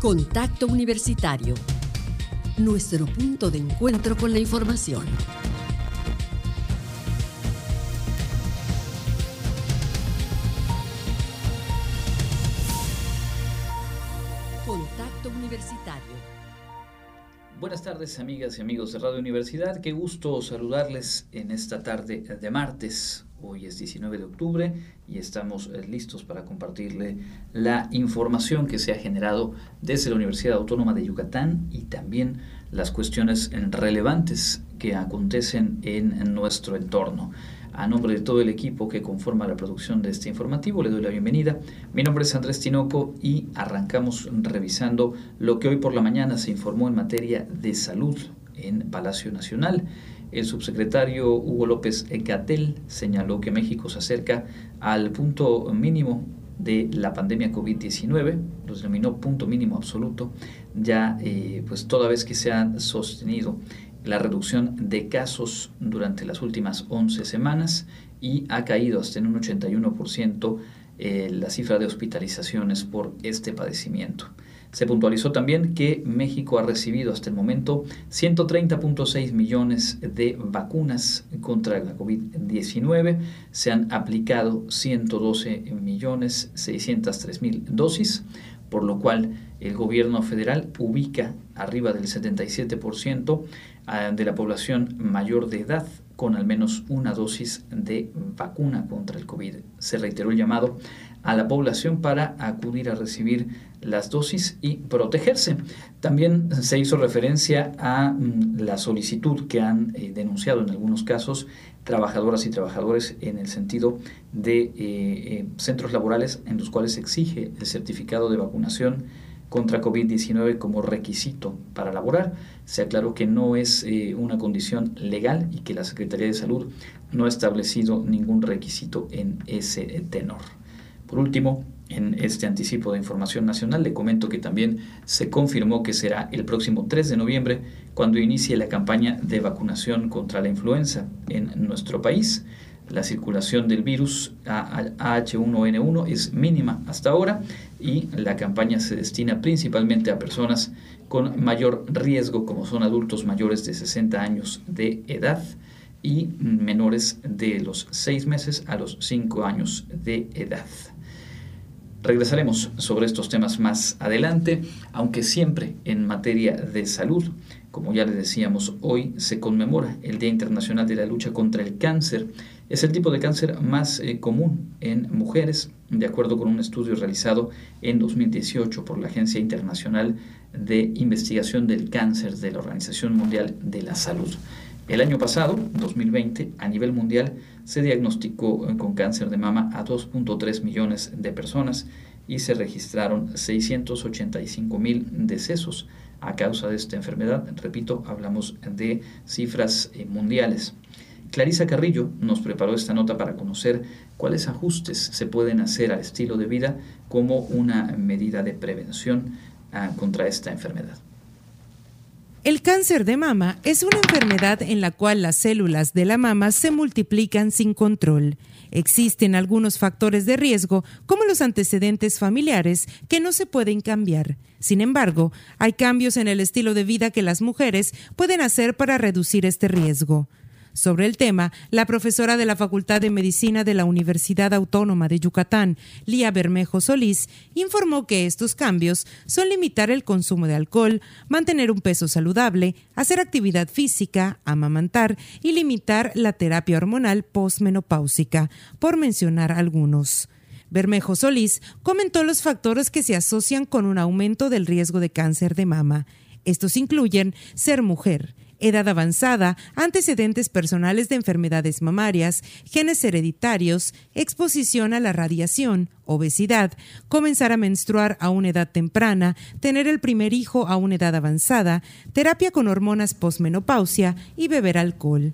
Contacto Universitario. Nuestro punto de encuentro con la información. Contacto Universitario. Buenas tardes amigas y amigos de Radio Universidad, qué gusto saludarles en esta tarde de martes. Hoy es 19 de octubre y estamos eh, listos para compartirle la información que se ha generado desde la Universidad Autónoma de Yucatán y también las cuestiones relevantes que acontecen en nuestro entorno. A nombre de todo el equipo que conforma la producción de este informativo, le doy la bienvenida. Mi nombre es Andrés Tinoco y arrancamos revisando lo que hoy por la mañana se informó en materia de salud en Palacio Nacional. El subsecretario Hugo López Gatel señaló que México se acerca al punto mínimo de la pandemia COVID-19, lo denominó punto mínimo absoluto, ya eh, pues toda vez que se ha sostenido la reducción de casos durante las últimas 11 semanas y ha caído hasta en un 81% eh, la cifra de hospitalizaciones por este padecimiento. Se puntualizó también que México ha recibido hasta el momento 130.6 millones de vacunas contra la COVID-19. Se han aplicado 112 millones 603 mil dosis, por lo cual el gobierno federal ubica arriba del 77% ah, de la población mayor de edad con al menos una dosis de vacuna contra el COVID. Se reiteró el llamado a la población para acudir a recibir las dosis y protegerse. También se hizo referencia a mm, la solicitud que han eh, denunciado en algunos casos trabajadoras y trabajadores en el sentido de eh, eh, centros laborales en los cuales se exige el certificado de vacunación contra COVID-19 como requisito para laborar. Se aclaró que no es una condición legal y que la Secretaría de Salud no ha establecido ningún requisito en ese tenor. Por último, en este anticipo de información nacional le comento que también se confirmó que será el próximo 3 de noviembre cuando inicie la campaña de vacunación contra la influenza en nuestro país. La circulación del virus AH1N1 es mínima hasta ahora y la campaña se destina principalmente a personas con mayor riesgo como son adultos mayores de 60 años de edad y menores de los 6 meses a los 5 años de edad. Regresaremos sobre estos temas más adelante, aunque siempre en materia de salud. Como ya les decíamos, hoy se conmemora el Día Internacional de la Lucha contra el Cáncer. Es el tipo de cáncer más eh, común en mujeres, de acuerdo con un estudio realizado en 2018 por la Agencia Internacional de Investigación del Cáncer de la Organización Mundial de la Salud. El año pasado, 2020, a nivel mundial se diagnosticó con cáncer de mama a 2.3 millones de personas y se registraron 685 mil decesos a causa de esta enfermedad. Repito, hablamos de cifras eh, mundiales. Clarisa Carrillo nos preparó esta nota para conocer cuáles ajustes se pueden hacer al estilo de vida como una medida de prevención ah, contra esta enfermedad. El cáncer de mama es una enfermedad en la cual las células de la mama se multiplican sin control. Existen algunos factores de riesgo, como los antecedentes familiares, que no se pueden cambiar. Sin embargo, hay cambios en el estilo de vida que las mujeres pueden hacer para reducir este riesgo. Sobre el tema, la profesora de la Facultad de Medicina de la Universidad Autónoma de Yucatán, Lía Bermejo Solís, informó que estos cambios son limitar el consumo de alcohol, mantener un peso saludable, hacer actividad física, amamantar y limitar la terapia hormonal postmenopáusica, por mencionar algunos. Bermejo Solís comentó los factores que se asocian con un aumento del riesgo de cáncer de mama. Estos incluyen ser mujer, edad avanzada, antecedentes personales de enfermedades mamarias, genes hereditarios, exposición a la radiación, obesidad, comenzar a menstruar a una edad temprana, tener el primer hijo a una edad avanzada, terapia con hormonas posmenopausia y beber alcohol.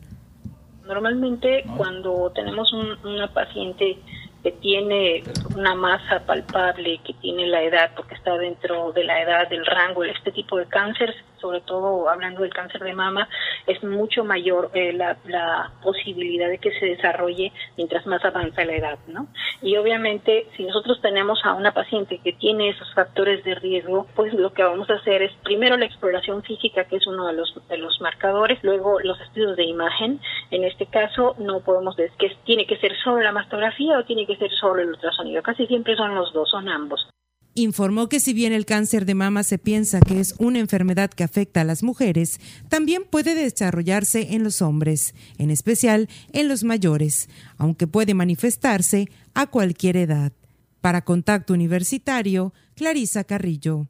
Normalmente cuando tenemos una paciente que tiene una masa palpable, que tiene la edad, porque está dentro de la edad del rango, este tipo de cáncer, sobre todo hablando del cáncer de mama, es mucho mayor eh, la, la, posibilidad de que se desarrolle mientras más avanza la edad, ¿no? Y obviamente, si nosotros tenemos a una paciente que tiene esos factores de riesgo, pues lo que vamos a hacer es primero la exploración física, que es uno de los, de los marcadores, luego los estudios de imagen. En este caso, no podemos decir que tiene que ser solo la mastografía o tiene que ser solo el ultrasonido. Casi siempre son los dos, son ambos informó que si bien el cáncer de mama se piensa que es una enfermedad que afecta a las mujeres, también puede desarrollarse en los hombres, en especial en los mayores, aunque puede manifestarse a cualquier edad. Para Contacto Universitario, Clarisa Carrillo.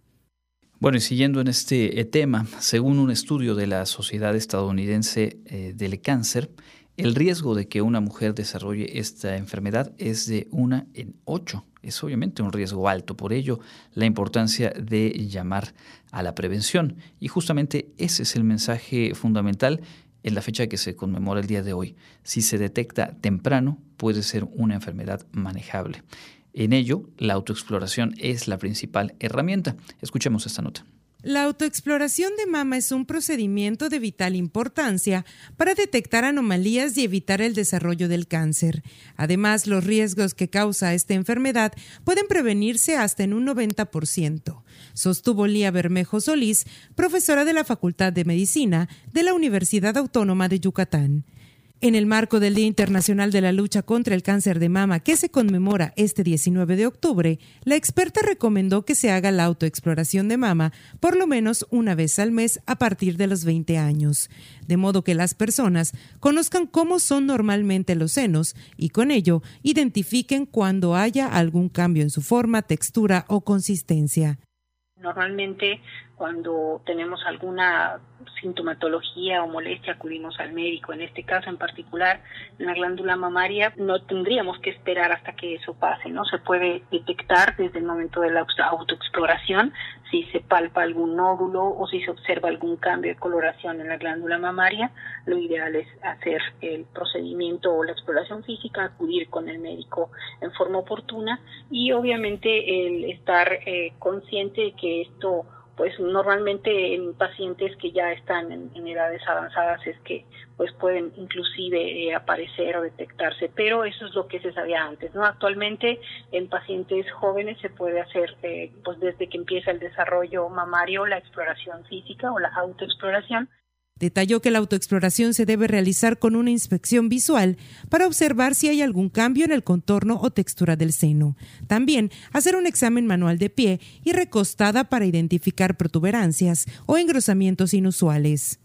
Bueno, y siguiendo en este eh, tema, según un estudio de la Sociedad Estadounidense eh, del Cáncer, el riesgo de que una mujer desarrolle esta enfermedad es de una en ocho. Es obviamente un riesgo alto, por ello la importancia de llamar a la prevención. Y justamente ese es el mensaje fundamental en la fecha que se conmemora el día de hoy. Si se detecta temprano, puede ser una enfermedad manejable. En ello, la autoexploración es la principal herramienta. Escuchemos esta nota. La autoexploración de mama es un procedimiento de vital importancia para detectar anomalías y evitar el desarrollo del cáncer. Además, los riesgos que causa esta enfermedad pueden prevenirse hasta en un 90%, sostuvo Lía Bermejo Solís, profesora de la Facultad de Medicina de la Universidad Autónoma de Yucatán. En el marco del Día Internacional de la Lucha contra el Cáncer de Mama, que se conmemora este 19 de octubre, la experta recomendó que se haga la autoexploración de mama por lo menos una vez al mes a partir de los 20 años, de modo que las personas conozcan cómo son normalmente los senos y con ello identifiquen cuando haya algún cambio en su forma, textura o consistencia. Normalmente cuando tenemos alguna sintomatología o molestia acudimos al médico. En este caso en particular, en la glándula mamaria, no tendríamos que esperar hasta que eso pase, ¿no? Se puede detectar desde el momento de la autoexploración si se palpa algún nódulo o si se observa algún cambio de coloración en la glándula mamaria. Lo ideal es hacer el procedimiento o la exploración física, acudir con el médico en forma oportuna y obviamente el estar eh, consciente de que esto pues normalmente en pacientes que ya están en, edades avanzadas es que pues pueden inclusive eh, aparecer o detectarse, pero eso es lo que se sabía antes, ¿no? Actualmente en pacientes jóvenes se puede hacer eh, pues desde que empieza el desarrollo mamario la exploración física o la autoexploración Detalló que la autoexploración se debe realizar con una inspección visual para observar si hay algún cambio en el contorno o textura del seno. También hacer un examen manual de pie y recostada para identificar protuberancias o engrosamientos inusuales.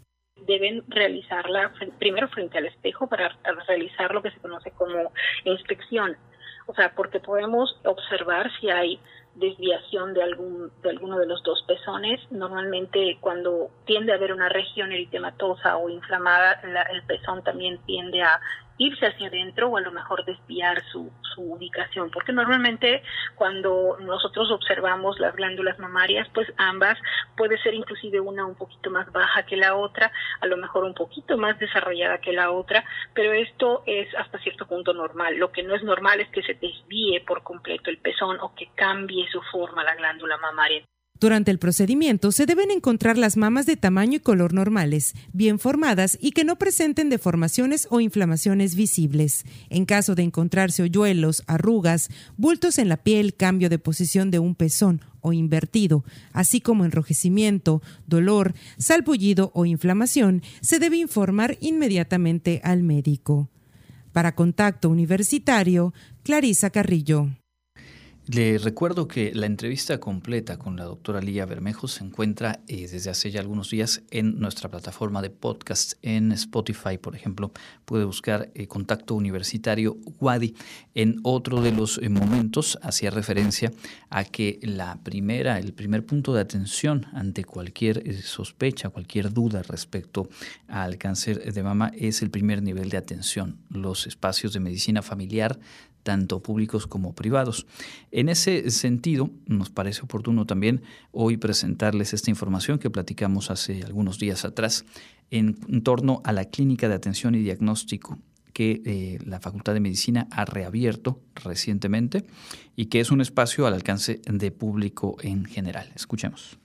Deben realizarla primero frente al espejo para realizar lo que se conoce como inspección. O sea, porque podemos observar si hay desviación de algún de alguno de los dos pezones. Normalmente cuando tiende a haber una región eritematosa o inflamada, el pezón también tiende a irse hacia adentro o a lo mejor desviar su, su ubicación, porque normalmente cuando nosotros observamos las glándulas mamarias, pues ambas puede ser inclusive una un poquito más baja que la otra, a lo mejor un poquito más desarrollada que la otra, pero esto es hasta cierto punto normal. Lo que no es normal es que se desvíe por completo el pezón o que cambie su forma la glándula mamaria. Durante el procedimiento se deben encontrar las mamas de tamaño y color normales, bien formadas y que no presenten deformaciones o inflamaciones visibles. En caso de encontrarse hoyuelos, arrugas, bultos en la piel, cambio de posición de un pezón o invertido, así como enrojecimiento, dolor, salpullido o inflamación, se debe informar inmediatamente al médico. Para Contacto Universitario, Clarisa Carrillo. Le recuerdo que la entrevista completa con la doctora Lía Bermejo se encuentra eh, desde hace ya algunos días en nuestra plataforma de podcast en Spotify, por ejemplo. Puede buscar eh, Contacto Universitario Wadi. En otro de los eh, momentos hacía referencia a que la primera, el primer punto de atención ante cualquier sospecha, cualquier duda respecto al cáncer de mama es el primer nivel de atención. Los espacios de medicina familiar tanto públicos como privados. En ese sentido, nos parece oportuno también hoy presentarles esta información que platicamos hace algunos días atrás en, torno a la clínica de atención y diagnóstico que eh, la Facultad de Medicina ha reabierto recientemente y que es un espacio al alcance de público en general. Escuchemos.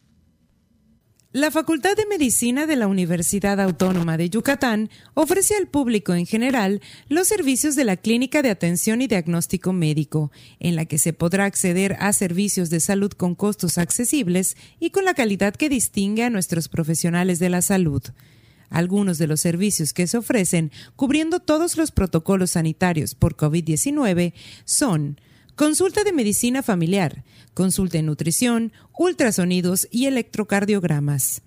La Facultad de Medicina de la Universidad Autónoma de Yucatán ofrece al público en general los servicios de la Clínica de Atención y Diagnóstico Médico, en la que se podrá acceder a servicios de salud con costos accesibles y con la calidad que distingue a nuestros profesionales de la salud. Algunos de los servicios que se ofrecen, cubriendo todos los protocolos sanitarios por COVID-19, son Consulta de medicina familiar, consulta en nutrición, ultrasonidos y electrocardiogramas.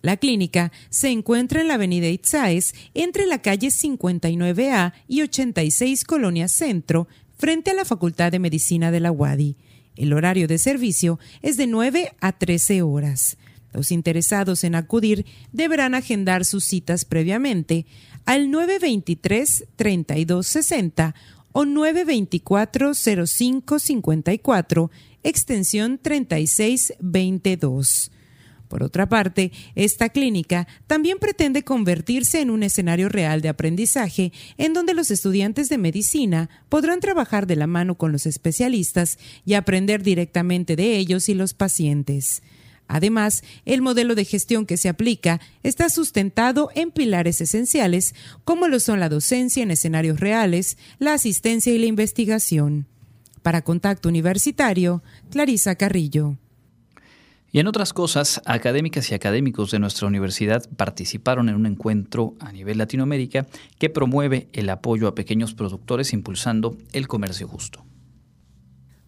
La clínica se encuentra en la avenida Itzáez, entre la calle 59A y 86 Colonia Centro, frente a la Facultad de Medicina de la UADI. El horario de servicio es de 9 a 13 horas. Los interesados en acudir deberán agendar sus citas previamente al 923 3260 o 924-0554, extensión 3622. Por otra parte, esta clínica también pretende convertirse en un escenario real de aprendizaje en donde los estudiantes de medicina podrán trabajar de la mano con los especialistas y aprender directamente de ellos y los pacientes. Además, el modelo de gestión que se aplica está sustentado en pilares esenciales como lo son la docencia en escenarios reales, la asistencia y la investigación. Para Contacto Universitario, Clarisa Carrillo. Y en otras cosas, académicas y académicos de nuestra universidad participaron en un encuentro a nivel Latinoamérica que promueve el apoyo a pequeños productores impulsando el comercio justo.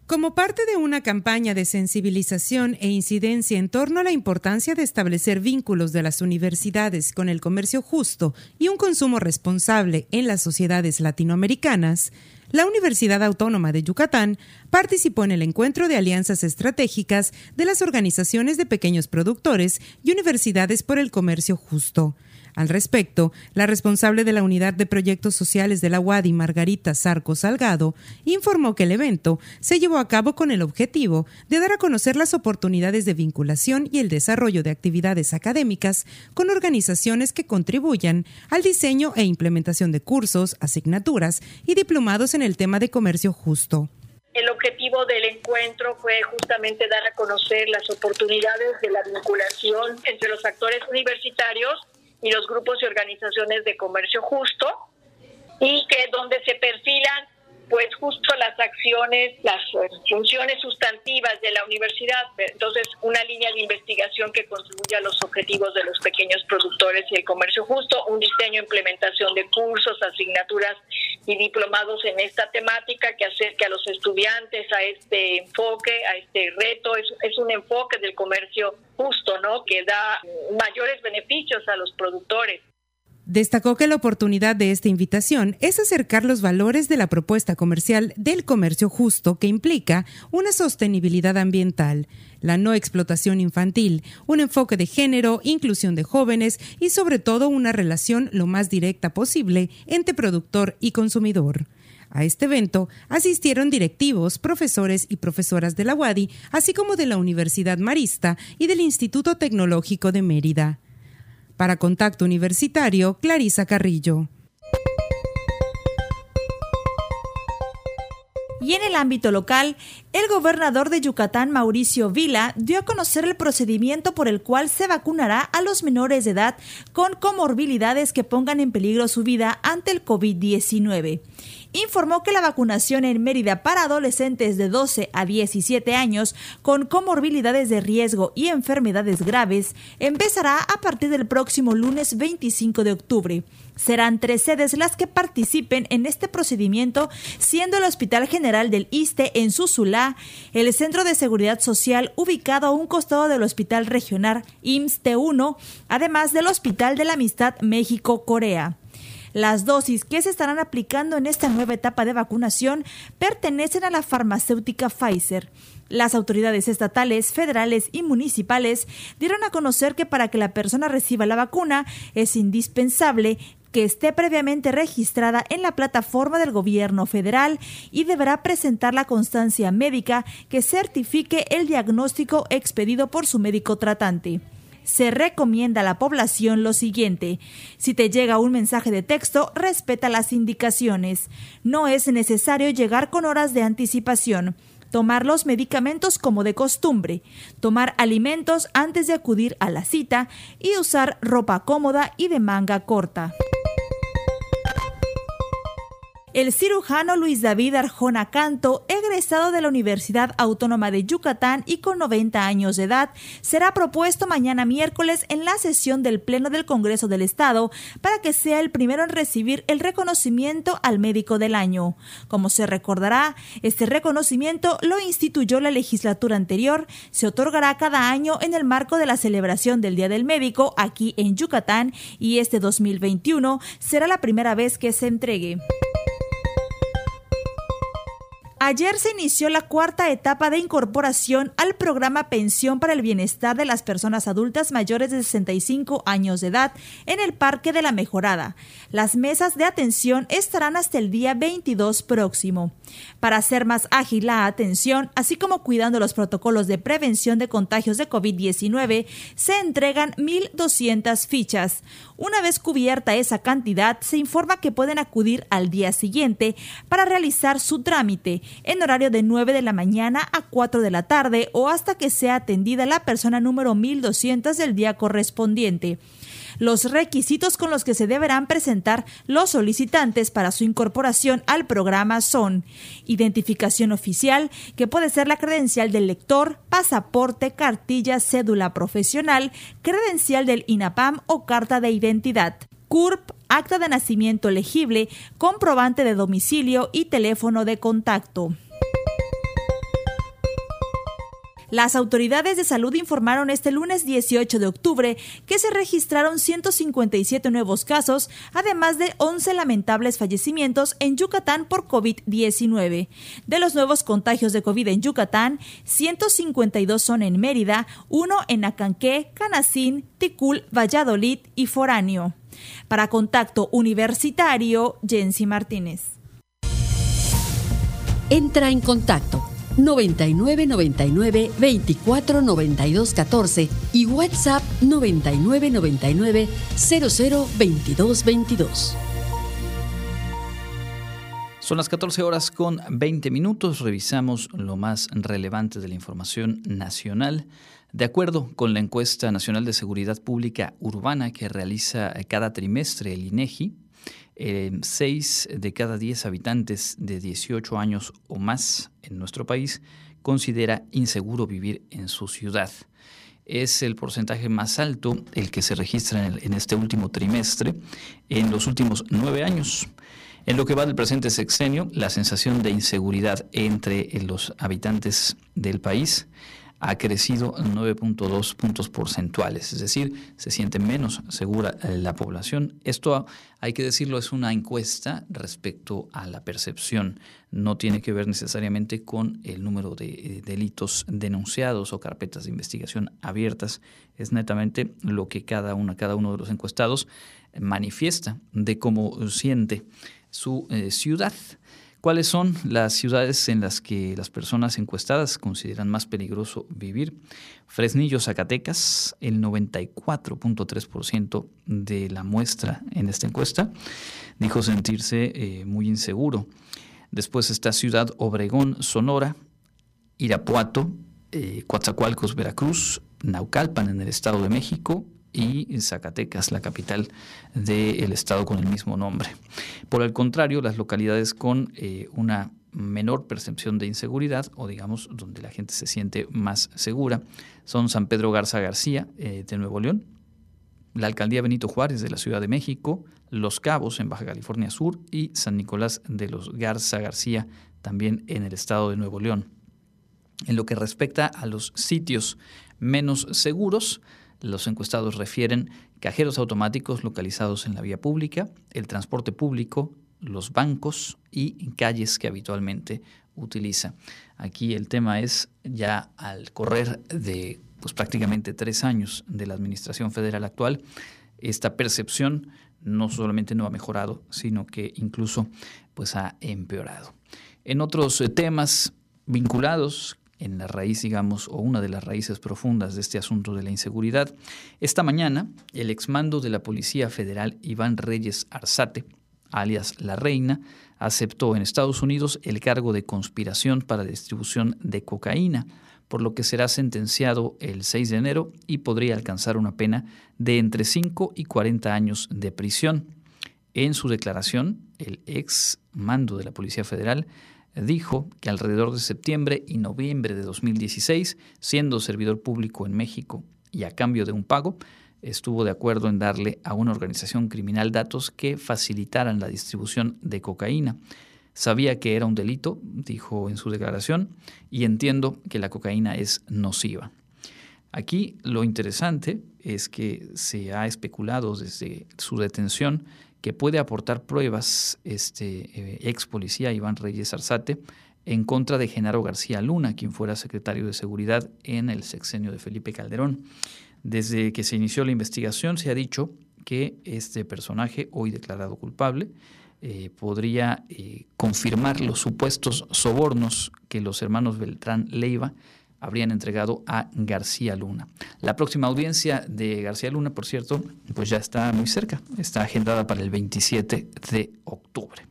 Como parte de una campaña de sensibilización e incidencia en torno a la importancia de establecer vínculos de las universidades con el comercio justo y un consumo responsable en las sociedades latinoamericanas, la Universidad Autónoma de Yucatán participó en el encuentro de alianzas estratégicas de las organizaciones de pequeños productores y universidades por el comercio justo. Al respecto, la responsable de la Unidad de Proyectos Sociales de la UADI, Margarita Sarco Salgado, informó que el evento se llevó a cabo con el objetivo de dar a conocer las oportunidades de vinculación y el desarrollo de actividades académicas con organizaciones que contribuyan al diseño e implementación de cursos, asignaturas y diplomados en el tema de comercio justo. El objetivo del encuentro fue justamente dar a conocer las oportunidades de la vinculación entre los actores universitarios y los grupos y organizaciones de comercio justo y que donde se perfilan pues justo las acciones, las funciones sustantivas de la universidad. Entonces, una línea de investigación que contribuya a los objetivos de los pequeños productores y el comercio justo, un diseño implementación de cursos, asignaturas y diplomados en esta temática que acerque a los estudiantes a este enfoque, a este reto. Es, es un enfoque del comercio justo, ¿no? Que da mayores beneficios a los productores. Destacó que la oportunidad de esta invitación es acercar los valores de la propuesta comercial del comercio justo que implica una sostenibilidad ambiental, la no explotación infantil, un enfoque de género, inclusión de jóvenes y sobre todo una relación lo más directa posible entre productor y consumidor. A este evento asistieron directivos, profesores y profesoras de la UADI, así como de la Universidad Marista y del Instituto Tecnológico de Mérida. Para Contacto Universitario, Clarisa Carrillo. Y en el ámbito local, el gobernador de Yucatán, Mauricio Vila, dio a conocer el procedimiento por el cual se vacunará a los menores de edad con comorbilidades que pongan en peligro su vida ante el COVID-19 informó que la vacunación en Mérida para adolescentes de 12 a 17 años con comorbilidades de riesgo y enfermedades graves empezará a partir del próximo lunes 25 de octubre. Serán tres sedes las que participen en este procedimiento, siendo el Hospital General del ISTE en Susulá, el Centro de Seguridad Social ubicado a un costado del Hospital Regional IMSS 1 además del Hospital de la Amistad México-Corea. Las dosis que se estarán aplicando en esta nueva etapa de vacunación pertenecen a la farmacéutica Pfizer. Las autoridades estatales, federales y municipales dieron a conocer que para que la persona reciba la vacuna es indispensable que esté previamente registrada en la plataforma del gobierno federal y deberá presentar la constancia médica que certifique el diagnóstico expedido por su médico tratante se recomienda a la población lo siguiente. Si te llega un mensaje de texto, respeta las indicaciones. No es necesario llegar con horas de anticipación. tomar los medicamentos como de costumbre, tomar alimentos antes de acudir a la cita y usar ropa cómoda y de manga corta. El cirujano Luis David Arjona Canto, egresado de la Universidad Autónoma de Yucatán y con 90 años de edad, será propuesto mañana miércoles en la sesión del Pleno del Congreso del Estado para que sea el primero en recibir el reconocimiento al médico del año. Como se recordará, este reconocimiento lo instituyó la legislatura anterior, se otorgará cada año en el marco de la celebración del Día del Médico aquí en Yucatán y este 2021 será la primera vez que se entregue. Ayer se inició la cuarta etapa de incorporación al programa Pensión para el Bienestar de las Personas Adultas Mayores de 65 años de edad en el Parque de la Mejorada. Las mesas de atención estarán hasta el día 22 próximo. Para hacer más ágil la atención, así como cuidando los protocolos de prevención de contagios de COVID-19, se entregan 1.200 fichas. Una vez cubierta esa cantidad, se informa que pueden acudir al día siguiente para realizar su trámite en horario de 9 de la mañana a 4 de la tarde o hasta que sea atendida la persona número 1200 del día correspondiente. Los requisitos con los que se deberán presentar los solicitantes para su incorporación al programa son identificación oficial, que puede ser la credencial del lector, pasaporte, cartilla, cédula profesional, credencial del INAPAM o carta de identidad. CURP, acta de nacimiento legible, comprobante de domicilio y teléfono de contacto. Las autoridades de salud informaron este lunes 18 de octubre que se registraron 157 nuevos casos, además de 11 lamentables fallecimientos en Yucatán por COVID-19. De los nuevos contagios de COVID en Yucatán, 152 son en Mérida, uno en Acanqué, Canacín, Ticul, Valladolid y Foráneo. Para Contacto Universitario, Jensi Martínez. Entra en contacto 99 99 24 92 14 y WhatsApp 99 99 00 22 22. Son las 14 horas con 20 minutos. Revisamos lo más relevante de la información nacional. De acuerdo con la encuesta nacional de seguridad pública urbana que realiza cada trimestre el INEGI, eh, seis de cada diez habitantes de 18 años o más en nuestro país considera inseguro vivir en su ciudad. Es el porcentaje más alto el que se registra en, en este último trimestre en los últimos nueve años. En lo que va del presente sexenio, la sensación de inseguridad entre los habitantes del país ha crecido 9.2 puntos porcentuales, es decir, se siente menos segura eh, la población. Esto, hay que decirlo, es una encuesta respecto a la percepción, no tiene que ver necesariamente con el número de eh, delitos denunciados o carpetas de investigación abiertas, es netamente lo que cada, una, cada uno de los encuestados manifiesta de cómo siente su eh, ciudad. ¿Cuáles son las ciudades en las que las personas encuestadas consideran más peligroso vivir? Fresnillo, Zacatecas, el 94.3% de la muestra en esta encuesta dijo sentirse eh, muy inseguro. Después está Ciudad Obregón, Sonora, Irapuato, eh, Coatzacoalcos, Veracruz, Naucalpan en el Estado de México, y Zacatecas, la capital del estado con el mismo nombre. Por el contrario, las localidades con eh, una menor percepción de inseguridad o digamos donde la gente se siente más segura son San Pedro Garza García eh, de Nuevo León, la alcaldía Benito Juárez de la Ciudad de México, Los Cabos en Baja California Sur y San Nicolás de los Garza García también en el estado de Nuevo León. En lo que respecta a los sitios menos seguros, los encuestados refieren cajeros automáticos localizados en la vía pública, el transporte público, los bancos y calles que habitualmente utiliza. Aquí el tema es ya al correr de pues, prácticamente tres años de la administración federal actual, esta percepción no solamente no ha mejorado, sino que incluso pues, ha empeorado. En otros eh, temas vinculados en la raíz, digamos, o una de las raíces profundas de este asunto de la inseguridad. Esta mañana, el exmando de la Policía Federal, Iván Reyes Arzate, alias La Reina, aceptó en Estados Unidos el cargo de conspiración para distribución de cocaína, por lo que será sentenciado el 6 de enero y podría alcanzar una pena de entre 5 y 40 años de prisión. En su declaración, el ex mando de la Policía Federal dijo que alrededor de septiembre y noviembre de 2016, siendo servidor público en México y a cambio de un pago, estuvo de acuerdo en darle a una organización criminal datos que facilitaran la distribución de cocaína. Sabía que era un delito, dijo en su declaración, y entiendo que la cocaína es nociva. Aquí lo interesante es que se ha especulado desde su detención que puede aportar pruebas este eh, ex policía Iván Reyes Arzate en contra de Genaro García Luna, quien fuera secretario de Seguridad en el sexenio de Felipe Calderón. Desde que se inició la investigación se ha dicho que este personaje, hoy declarado culpable, eh, podría eh, confirmar los supuestos sobornos que los hermanos Beltrán Leiva habrían entregado a García Luna. La próxima audiencia de García Luna, por cierto, pues ya está muy cerca, está agendada para el 27 de octubre.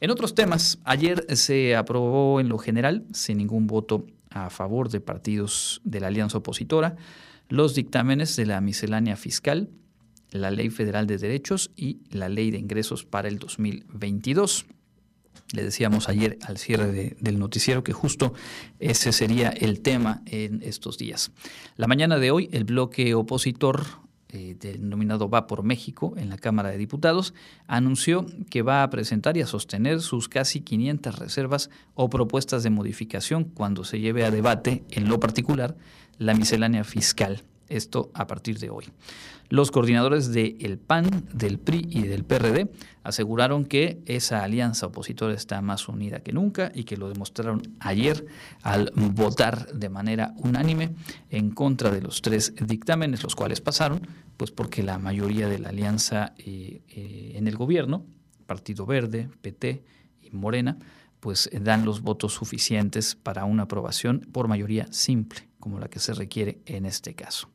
En otros temas, ayer se aprobó en lo general, sin ningún voto a favor de partidos de la alianza opositora, los dictámenes de la miscelánea fiscal, la Ley Federal de Derechos y la Ley de Ingresos para el 2022. Le decíamos ayer al cierre del noticiero que justo ese sería el tema en estos días. La mañana de hoy, el bloque opositor eh, denominado Va por México en la Cámara de Diputados, anunció que va a presentar y a sostener sus casi 500 reservas o propuestas de modificación cuando se lleve a debate, en lo particular, la miscelánea fiscal. Esto a partir de hoy. Los coordinadores del PAN, del PRI y del PRD aseguraron que esa alianza opositora está más unida que nunca y que lo demostraron ayer al votar de manera unánime en contra de los tres dictámenes, los cuales pasaron, pues porque la mayoría de la alianza eh, eh, en el gobierno, Partido Verde, PT y Morena, pues dan los votos suficientes para una aprobación por mayoría simple como la que se requiere en este caso.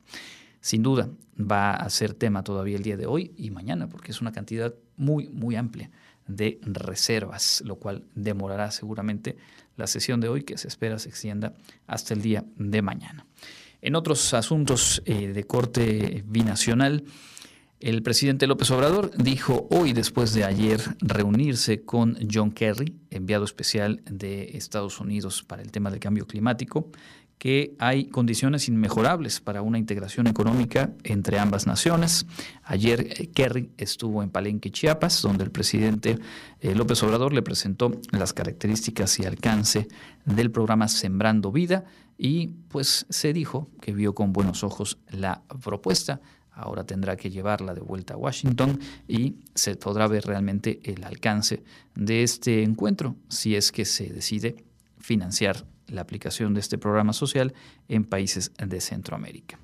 Sin duda va a ser tema todavía el día de hoy y mañana, porque es una cantidad muy, muy amplia de reservas, lo cual demorará seguramente la sesión de hoy, que se espera se extienda hasta el día de mañana. En otros asuntos eh, de corte binacional, el presidente López Obrador dijo hoy, después de ayer, reunirse con John Kerry, enviado especial de Estados Unidos para el tema del cambio climático, que hay condiciones inmejorables para una integración económica entre ambas naciones. Ayer eh, Kerry estuvo en Palenque, Chiapas, donde el presidente eh, López Obrador le presentó las características y alcance del programa Sembrando Vida y pues se dijo que vio con buenos ojos la propuesta. Ahora tendrá que llevarla de vuelta a Washington y se podrá ver realmente el alcance de este encuentro si es que se decide financiar la aplicación de este programa social en países de Centroamérica.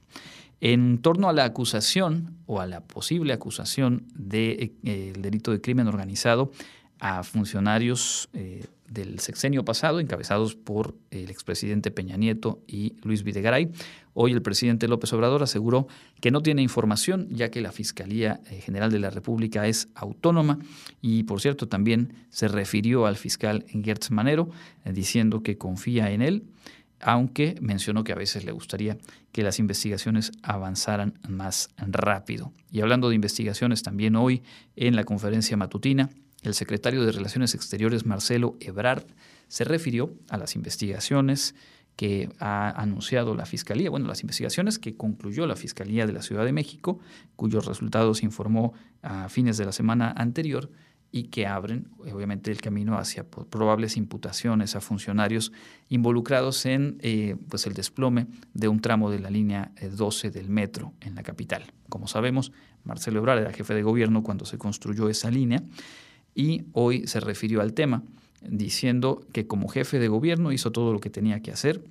En torno a la acusación o a la posible acusación del de, eh, delito de crimen organizado a funcionarios eh, del sexenio pasado, encabezados por el expresidente Peña Nieto y Luis Videgaray. Hoy el presidente López Obrador aseguró que no tiene información, ya que la Fiscalía eh, General de la República es autónoma y, por cierto, también se refirió al fiscal Gertz Manero, eh, diciendo que confía en él, aunque mencionó que a veces le gustaría que las investigaciones avanzaran más rápido. Y hablando de investigaciones, también hoy en la conferencia matutina, el secretario de Relaciones Exteriores, Marcelo Ebrard, se refirió a las investigaciones que ha anunciado la Fiscalía, bueno, las investigaciones que concluyó la Fiscalía de la Ciudad de México, cuyos resultados informó a fines de la semana anterior y que abren, obviamente, el camino hacia probables imputaciones a funcionarios involucrados en eh, pues el desplome de un tramo de la línea 12 eh, del metro en la capital. Como sabemos, Marcelo Ebrard era jefe de gobierno cuando se construyó esa línea y hoy se refirió al tema diciendo que como jefe de gobierno hizo todo lo que tenía que hacer,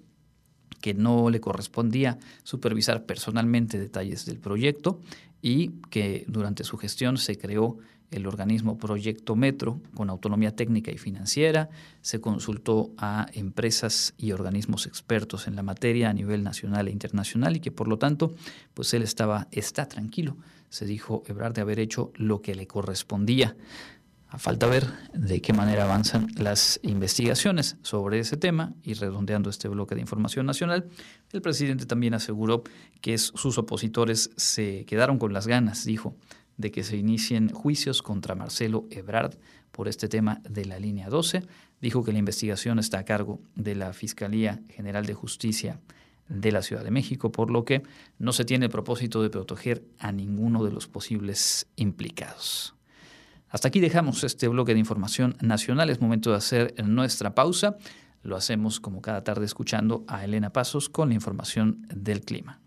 que no le correspondía supervisar personalmente detalles del proyecto y que durante su gestión se creó el organismo Proyecto Metro con autonomía técnica y financiera, se consultó a empresas y organismos expertos en la materia a nivel nacional e internacional y que por lo tanto, pues él estaba está tranquilo, se dijo Ebrard de haber hecho lo que le correspondía. A falta ver de qué manera avanzan las investigaciones sobre ese tema y redondeando este bloque de información nacional, el presidente también aseguró que sus opositores se quedaron con las ganas, dijo, de que se inicien juicios contra Marcelo Ebrard por este tema de la línea 12. Dijo que la investigación está a cargo de la Fiscalía General de Justicia de la Ciudad de México, por lo que no se tiene el propósito de proteger a ninguno de los posibles implicados. Hasta aquí dejamos este bloque de información nacional. Es momento de hacer nuestra pausa. Lo hacemos como cada tarde escuchando a Elena Pasos con la información del clima.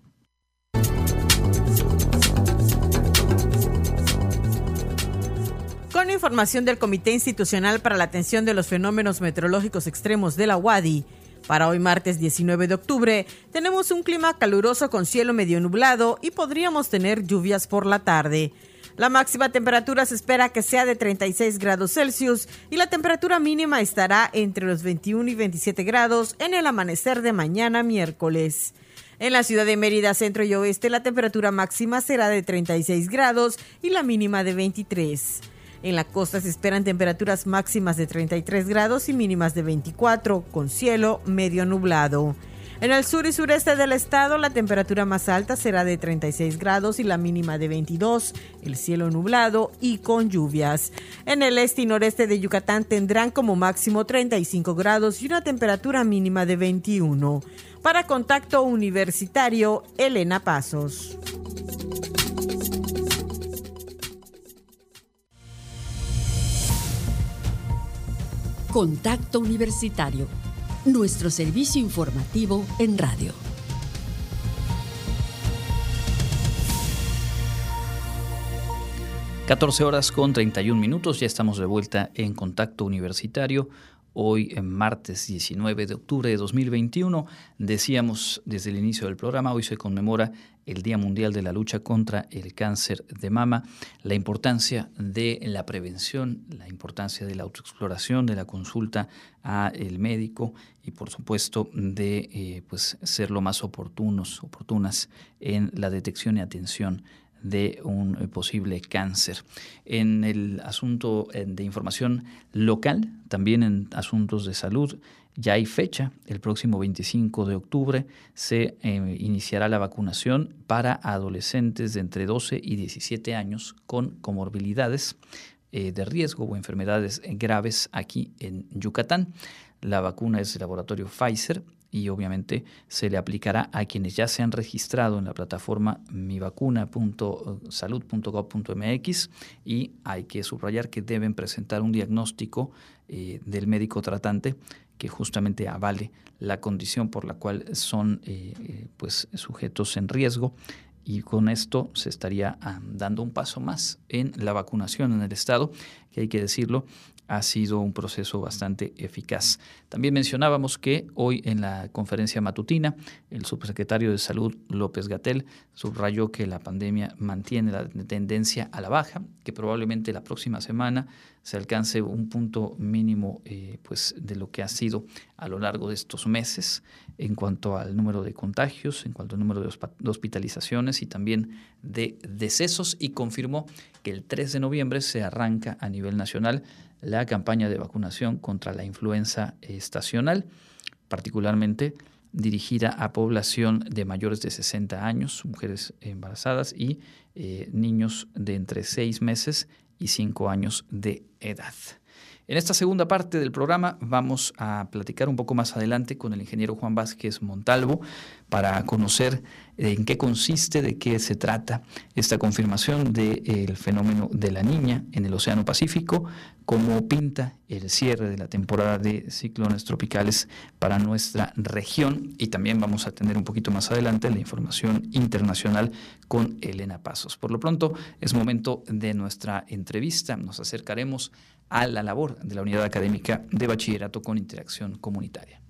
Con información del Comité Institucional para la Atención de los Fenómenos Meteorológicos Extremos de la UADI, para hoy martes 19 de octubre tenemos un clima caluroso con cielo medio nublado y podríamos tener lluvias por la tarde. La máxima temperatura se espera que sea de 36 grados Celsius y la temperatura mínima estará entre los 21 y 27 grados en el amanecer de mañana miércoles. En la ciudad de Mérida, centro y oeste, la temperatura máxima será de 36 grados y la mínima de 23. En la costa se esperan temperaturas máximas de 33 grados y mínimas de 24, con cielo medio nublado. En el sur y sureste del estado la temperatura más alta será de 36 grados y la mínima de 22, el cielo nublado y con lluvias. En el este y noreste de Yucatán tendrán como máximo 35 grados y una temperatura mínima de 21. Para contacto universitario, Elena Pasos. Contacto Universitario nuestro servicio informativo en radio. ...14 horas con 31 minutos... ...ya estamos de vuelta en Contacto Universitario hoy en martes 19 de octubre de 2021. Decíamos desde el inicio del programa, hoy se conmemora el Día Mundial de la Lucha contra el Cáncer de Mama, la importancia de la prevención, la importancia de la autoexploración, de la consulta a el médico y por supuesto de eh, pues, ser lo más oportunos, oportunas en la detección y atención de un eh, posible cáncer. En el asunto eh, de información local, también en asuntos de salud, ya hay fecha, el próximo 25 de octubre se eh, iniciará la vacunación para adolescentes de entre 12 y 17 años con comorbilidades de riesgo o enfermedades graves aquí en Yucatán. La vacuna es del laboratorio Pfizer y obviamente se le aplicará a quienes ya se han registrado en la plataforma mivacuna.salud.gov.mx y hay que subrayar que deben presentar un diagnóstico eh, del médico tratante que justamente avale la condición por la cual son eh, eh, pues, sujetos en riesgo y con esto se estaría ah, dando un paso más en la vacunación en el estado, que hay que decirlo, ha sido un proceso bastante eficaz. También mencionábamos que hoy en la conferencia matutina el subsecretario de Salud López Gatel subrayó que la pandemia mantiene la tendencia a la baja, que probablemente la próxima semana se alcance un punto mínimo eh, pues de lo que ha sido a lo largo de estos meses en cuanto al número de contagios, en cuanto al número de hospitalizaciones y también de decesos y confirmó que el 3 de noviembre se arranca a nivel nacional la campaña de vacunación contra la influenza estacional, particularmente dirigida a población de mayores de 60 años, mujeres embarazadas y eh, niños de entre 6 meses y 5 años de edad. En esta segunda parte del programa vamos a platicar un poco más adelante con el ingeniero Juan Vázquez Montalvo para conocer en qué consiste, de qué se trata esta confirmación del fenómeno de la niña en el Océano Pacífico, cómo pinta el cierre de la temporada de ciclones tropicales para nuestra región y también vamos a tener un poquito más adelante la información internacional con Elena Pasos. Por lo pronto es momento de nuestra entrevista, nos acercaremos a la labor de la unidad académica de bachillerato con interacción comunitaria.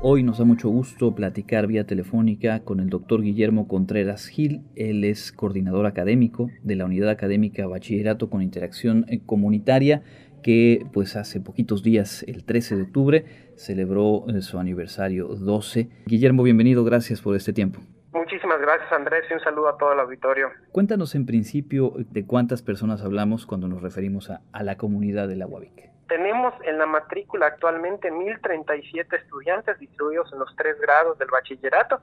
Hoy nos da mucho gusto platicar vía telefónica con el doctor Guillermo Contreras Gil. Él es coordinador académico de la Unidad Académica Bachillerato con Interacción Comunitaria que pues hace poquitos días, el 13 de octubre, celebró eh, su aniversario 12. Guillermo, bienvenido, gracias por este tiempo. Muchísimas gracias Andrés y un saludo a todo el auditorio. Cuéntanos en principio de cuántas personas hablamos cuando nos referimos a, a la comunidad de la UABIC. Tenemos en la matrícula actualmente 1.037 estudiantes distribuidos en los tres grados del bachillerato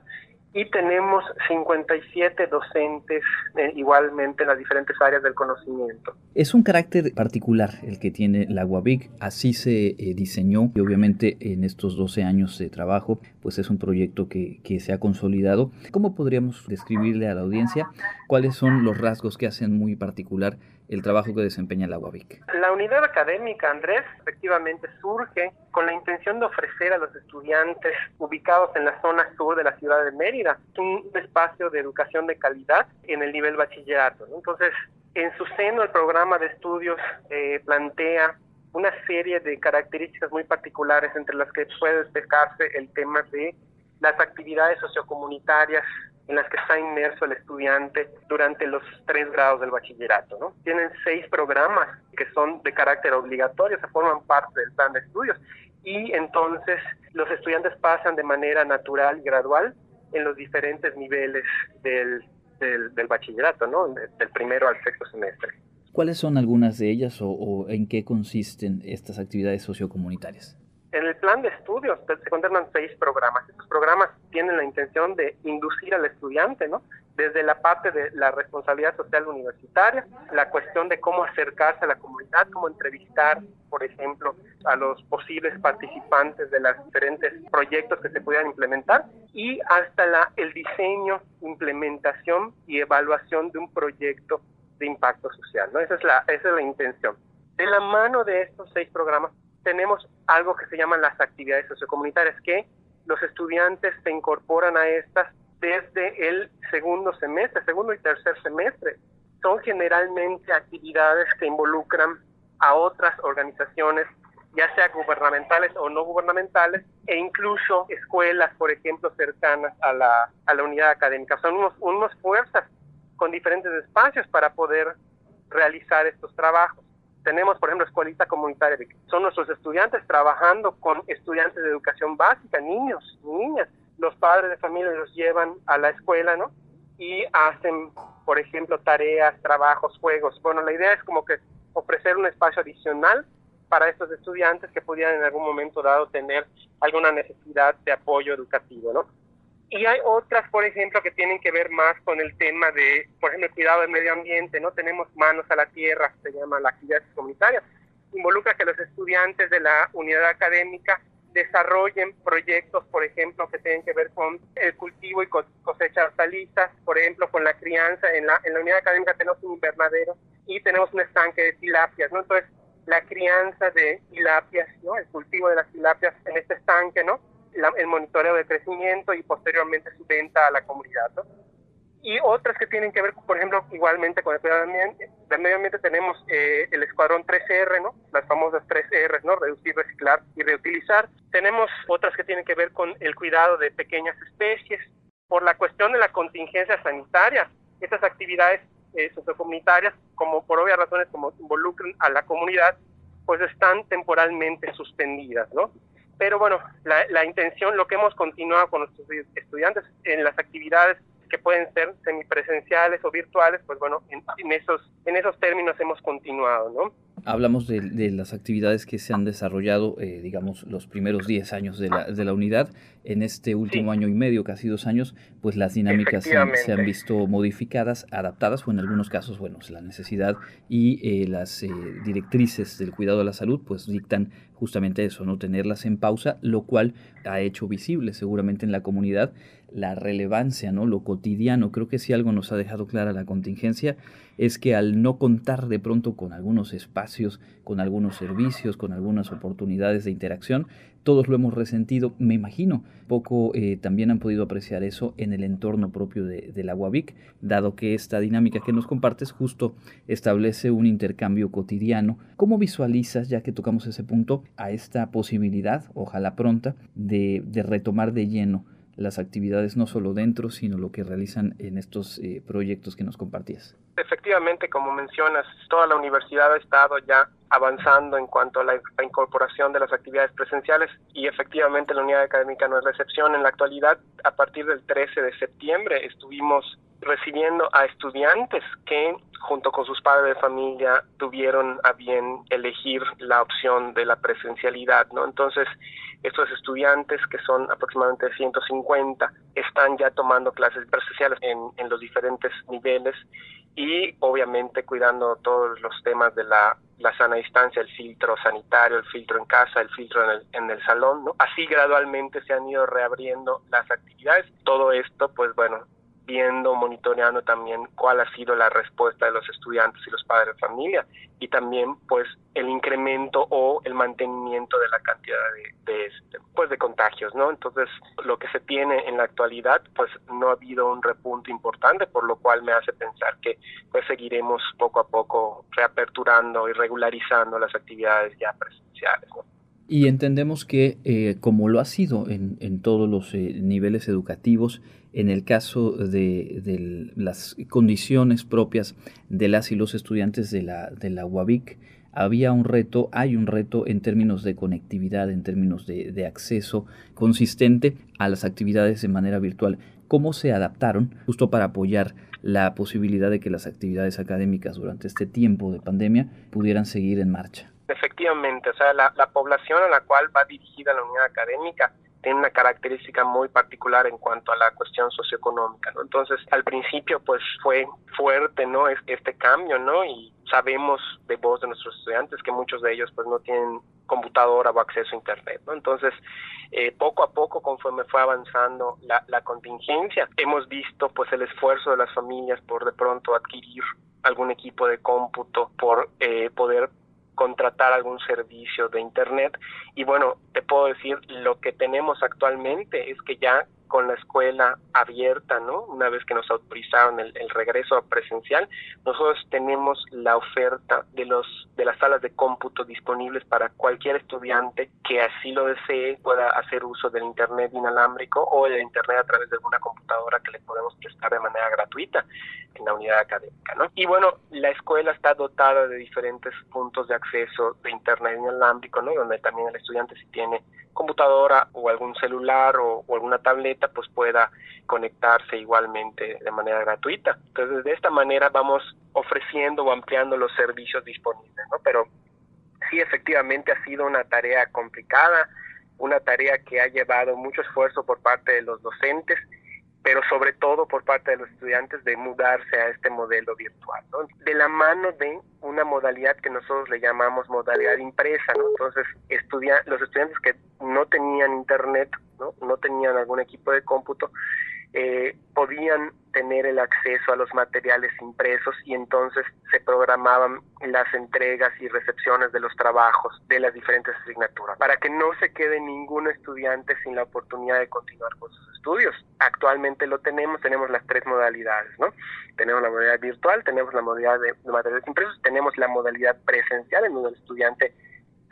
y tenemos 57 docentes eh, igualmente en las diferentes áreas del conocimiento. Es un carácter particular el que tiene la UABIC, así se eh, diseñó y obviamente en estos 12 años de trabajo pues es un proyecto que, que se ha consolidado. ¿Cómo podríamos describirle a la audiencia cuáles son los rasgos que hacen muy particular el trabajo que desempeña la UABIC? La unidad académica, Andrés, efectivamente surge con la intención de ofrecer a los estudiantes ubicados en la zona sur de la ciudad de Mérida un espacio de educación de calidad en el nivel bachillerato. Entonces, en su seno el programa de estudios eh, plantea una serie de características muy particulares entre las que puede destacarse el tema de las actividades sociocomunitarias en las que está inmerso el estudiante durante los tres grados del bachillerato. ¿no? Tienen seis programas que son de carácter obligatorio, se forman parte del plan de estudios y entonces los estudiantes pasan de manera natural y gradual en los diferentes niveles del, del, bachillerato, ¿no? del primero al sexto semestre. ¿Cuáles son algunas de ellas o, o en qué consisten estas actividades sociocomunitarias? En el plan de estudios se contemplan seis programas. Estos programas tienen la intención de inducir al estudiante, ¿no? Desde la parte de la responsabilidad social universitaria, la cuestión de cómo acercarse a la comunidad, cómo entrevistar, por ejemplo, a los posibles participantes de los diferentes proyectos que se pudieran implementar, y hasta la, el diseño, implementación y evaluación de un proyecto de impacto social, ¿no? Esa es la, esa es la intención. De la mano de estos seis programas tenemos algo que se llaman las actividades sociocomunitarias, que los estudiantes se incorporan a estas desde el segundo semestre, segundo y tercer semestre. Son generalmente actividades que involucran a otras organizaciones, ya sea gubernamentales o no gubernamentales, e incluso escuelas, por ejemplo, cercanas a la, a la unidad académica. Son unos, unos fuerzas con diferentes espacios para poder realizar estos trabajos. Tenemos, por ejemplo, escuelita comunitaria, son nuestros estudiantes trabajando con estudiantes de educación básica, niños, niñas. Los padres de familia los llevan a la escuela, ¿no? Y hacen, por ejemplo, tareas, trabajos, juegos. Bueno, la idea es como que ofrecer un espacio adicional para estos estudiantes que pudieran en algún momento dado tener alguna necesidad de apoyo educativo, ¿no? Y hay otras, por ejemplo, que tienen que ver más con el tema de, por ejemplo, el cuidado del medio ambiente, ¿no? Tenemos manos a la tierra, se llama la actividad comunitaria. Involucra que los estudiantes de la unidad académica desarrollen proyectos, por ejemplo, que tienen que ver con el cultivo y cosecha de hortalizas, por ejemplo, con la crianza. En la, en la unidad académica tenemos un invernadero y tenemos un estanque de tilapias, ¿no? Entonces, la crianza de tilapias, ¿no? El cultivo de las tilapias en este estanque, ¿no? El monitoreo de crecimiento y posteriormente su venta a la comunidad. Y otras que tienen que ver, por ejemplo, igualmente con el cuidado del medio ambiente, tenemos eh, el escuadrón 3R, ¿no? las famosas 3R, ¿no? reducir, reciclar y reutilizar. Tenemos otras que tienen que ver con el cuidado de pequeñas especies. Por la cuestión de la contingencia sanitaria, estas actividades eh, sociocomunitarias, como por obvias razones como involucran a la comunidad, pues están temporalmente suspendidas, ¿no? Pero bueno, la, la intención, lo que hemos continuado con nuestros estudiantes en las actividades que pueden ser semipresenciales o virtuales, pues bueno, en, en, esos, en esos términos hemos continuado, ¿no? Hablamos de, de las actividades que se han desarrollado, eh, digamos, los primeros 10 años de la, de la unidad. En este último sí. año y medio, casi dos años, pues las dinámicas se han, se han, visto modificadas, adaptadas, o en algunos casos, bueno, la necesidad y eh, las eh, directrices del cuidado de la salud, pues dictan justamente eso, no tenerlas en pausa, lo cual ha hecho visible seguramente en la comunidad la relevancia, ¿no? Lo cotidiano. Creo que si algo nos ha dejado clara la contingencia es que al no contar de pronto con algunos espacios, con algunos servicios, con algunas oportunidades de interacción, todos lo hemos resentido, me imagino. Poco eh, también han podido apreciar eso en el entorno propio de, de la dado que esta dinámica que nos compartes justo establece un intercambio cotidiano. ¿Cómo visualizas, ya que tocamos ese punto, a esta posibilidad, ojalá pronta, de retomar de lleno las actividades no solo dentro, sino lo que realizan en estos eh, proyectos que nos compartías. Efectivamente, como mencionas, toda la universidad ha estado ya avanzando en cuanto a la, incorporación de las actividades presenciales y efectivamente la unidad académica no es la excepción. En la actualidad, a partir del 13 de septiembre, estuvimos recibiendo a estudiantes que junto con sus padres de familia tuvieron a bien elegir la opción de la presencialidad, ¿no? Entonces, estos estudiantes, que son aproximadamente 150, están ya tomando clases presenciales en, en los diferentes niveles y obviamente cuidando todos los temas de la, la, sana distancia, el filtro sanitario, el filtro en casa, el filtro en el, en el salón, ¿no? Así gradualmente se han ido reabriendo las actividades. Todo esto, pues bueno, viendo, monitoreando también cuál ha sido la respuesta de los estudiantes y los padres de familia y también pues el incremento o el mantenimiento de la cantidad de, este, pues de contagios, ¿no? Entonces lo que se tiene en la actualidad pues no ha habido un repunte importante por lo cual me hace pensar que pues seguiremos poco a poco reaperturando y regularizando las actividades ya presenciales. Y entendemos que, eh, como lo ha sido en, en todos los eh, niveles educativos, en el caso de, las condiciones propias de las y los estudiantes de la, de la UABIC, había un reto, hay un reto en términos de conectividad, en términos de, acceso consistente a las actividades de manera virtual. ¿Cómo se adaptaron justo para apoyar la posibilidad de que las actividades académicas durante este tiempo de pandemia pudieran seguir en marcha? Efectivamente, o sea, la, la población a la cual va dirigida la unidad académica tiene una característica muy particular en cuanto a la cuestión socioeconómica, ¿no? Entonces, al principio, pues fue fuerte, ¿no? Este cambio, ¿no? Y sabemos de voz de nuestros estudiantes que muchos de ellos, pues, no tienen computadora o acceso a internet, ¿no? Entonces, eh, poco a poco, conforme fue avanzando la, la contingencia, hemos visto, pues, el esfuerzo de las familias por de pronto adquirir algún equipo de cómputo, por eh, poder contratar algún servicio de Internet. Y bueno, te puedo decir, lo que tenemos actualmente es que ya con la escuela abierta, ¿no? Una vez que nos autorizaron el, regreso presencial, nosotros tenemos la oferta de los de las salas de cómputo disponibles para cualquier estudiante que así lo desee pueda hacer uso del internet inalámbrico o del internet a través de alguna computadora que le podemos prestar de manera gratuita en la unidad académica, ¿no? Y bueno, la escuela está dotada de diferentes puntos de acceso de internet inalámbrico, ¿no? Donde también el estudiante si tiene computadora o algún celular o, alguna tableta pues pueda conectarse igualmente de manera gratuita. Entonces de esta manera vamos ofreciendo o ampliando los servicios disponibles, ¿no? Pero sí efectivamente ha sido una tarea complicada, una tarea que ha llevado mucho esfuerzo por parte de los docentes pero sobre todo por parte de los estudiantes de mudarse a este modelo virtual, de la mano de una modalidad que nosotros le llamamos modalidad impresa, ¿no? Entonces, los estudiantes que no tenían internet, ¿no? no tenían algún equipo de cómputo, eh, podían tener el acceso a los materiales impresos y entonces se programaban las entregas y recepciones de los trabajos de las diferentes asignaturas para que no se quede ningún estudiante sin la oportunidad de continuar con sus estudios. Actualmente lo tenemos, tenemos las tres modalidades, ¿no? Tenemos la modalidad virtual, tenemos la modalidad de, materiales impresos, tenemos la modalidad presencial en donde el estudiante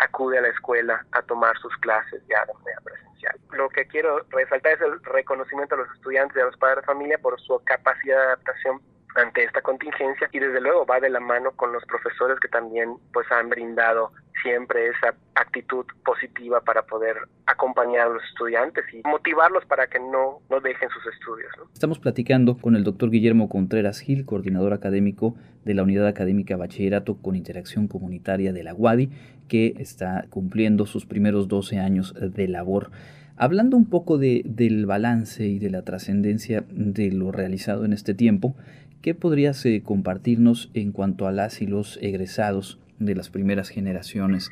acude a la escuela a tomar sus clases ya de manera presencial. Lo que quiero resaltar es el reconocimiento a los estudiantes y a los padres de familia por su capacidad de adaptación ante esta contingencia y desde luego va de la mano con los profesores que también pues han brindado siempre esa actitud positiva para poder acompañar a los estudiantes y motivarlos para que no, no dejen sus estudios. Estamos platicando con el doctor Guillermo Contreras Gil, coordinador académico de la Unidad Académica Bachillerato con Interacción Comunitaria de la UADI, que está cumpliendo sus primeros 12 años de labor. Hablando un poco de, del balance y de la trascendencia de lo realizado en este tiempo, ¿qué podrías eh, compartirnos en cuanto a las y los egresados de las primeras generaciones?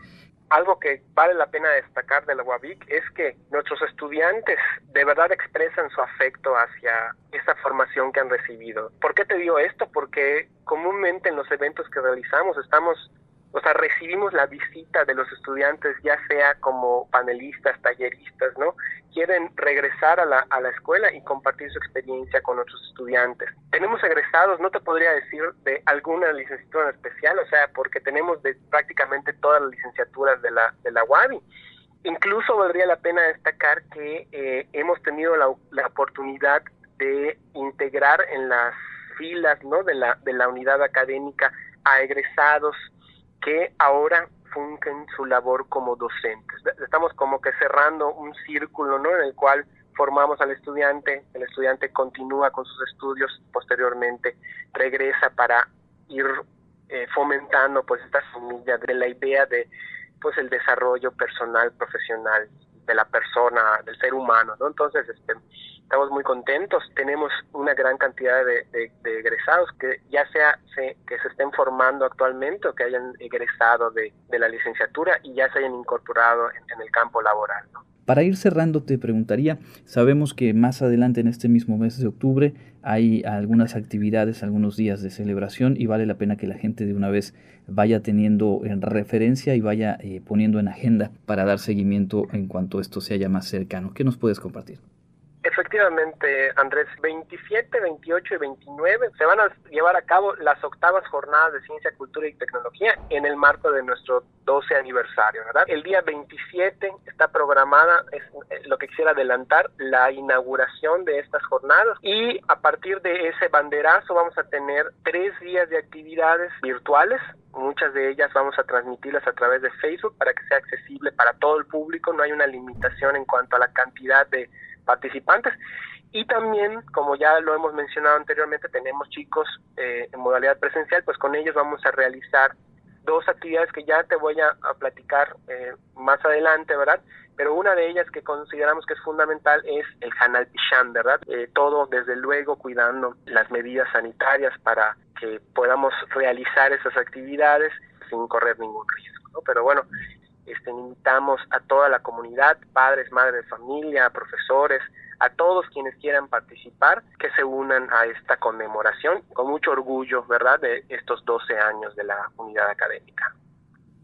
Algo que vale la pena destacar de la UABIC es que nuestros estudiantes de verdad expresan su afecto hacia esa formación que han recibido. ¿Por qué te digo esto? Porque comúnmente en los eventos que realizamos estamos o sea, recibimos la visita de los estudiantes, ya sea como panelistas, talleristas, ¿no? Quieren regresar a la, a la escuela y compartir su experiencia con otros estudiantes. Tenemos egresados, no te podría decir de alguna licenciatura en especial, o sea, porque tenemos de prácticamente todas las licenciaturas de la, de la UABI. Incluso valdría la pena destacar que eh, hemos tenido la, la oportunidad de integrar en las filas ¿no? de, la, de la unidad académica a egresados que ahora fungen su labor como docentes. Estamos como que cerrando un círculo ¿no? en el cual formamos al estudiante, el estudiante continúa con sus estudios, posteriormente regresa para ir eh, fomentando pues esta semilla de la idea de pues el desarrollo personal, profesional de la persona, del ser humano, ¿no? Entonces, este, estamos muy contentos, tenemos una gran cantidad de, egresados que ya sea que se estén formando actualmente o que hayan egresado de, la licenciatura y ya se hayan incorporado en, el campo laboral, ¿no? Para ir cerrando, te preguntaría, sabemos que más adelante en este mismo mes de octubre hay algunas actividades, algunos días de celebración y vale la pena que la gente de una vez vaya teniendo en referencia y vaya eh, poniendo en agenda para dar seguimiento en cuanto esto se haya más cercano. ¿Qué nos puedes compartir? Efectivamente, Andrés, 27, 28 y 29 se van a llevar a cabo las octavas jornadas de ciencia, cultura y tecnología en el marco de nuestro 12 aniversario, ¿verdad? El día 27 está programada, es eh, lo que quisiera adelantar, la inauguración de estas jornadas y a partir de ese banderazo vamos a tener tres días de actividades virtuales muchas de ellas vamos a transmitirlas a través de Facebook para que sea accesible para todo el público, no hay una limitación en cuanto a la cantidad de participantes. Y también, como ya lo hemos mencionado anteriormente, tenemos chicos eh, en modalidad presencial, pues con ellos vamos a realizar dos actividades que ya te voy a, platicar eh, más adelante, ¿verdad? Pero una de ellas que consideramos que es fundamental es el Hanal Pishan, ¿verdad? Eh, todo, desde luego, cuidando las medidas sanitarias para que podamos realizar esas actividades sin correr ningún riesgo, ¿no? Pero bueno, este, invitamos a toda la comunidad, padres, madres de familia, profesores, a todos quienes quieran participar, que se unan a esta conmemoración con mucho orgullo, ¿verdad?, de estos 12 años de la unidad académica.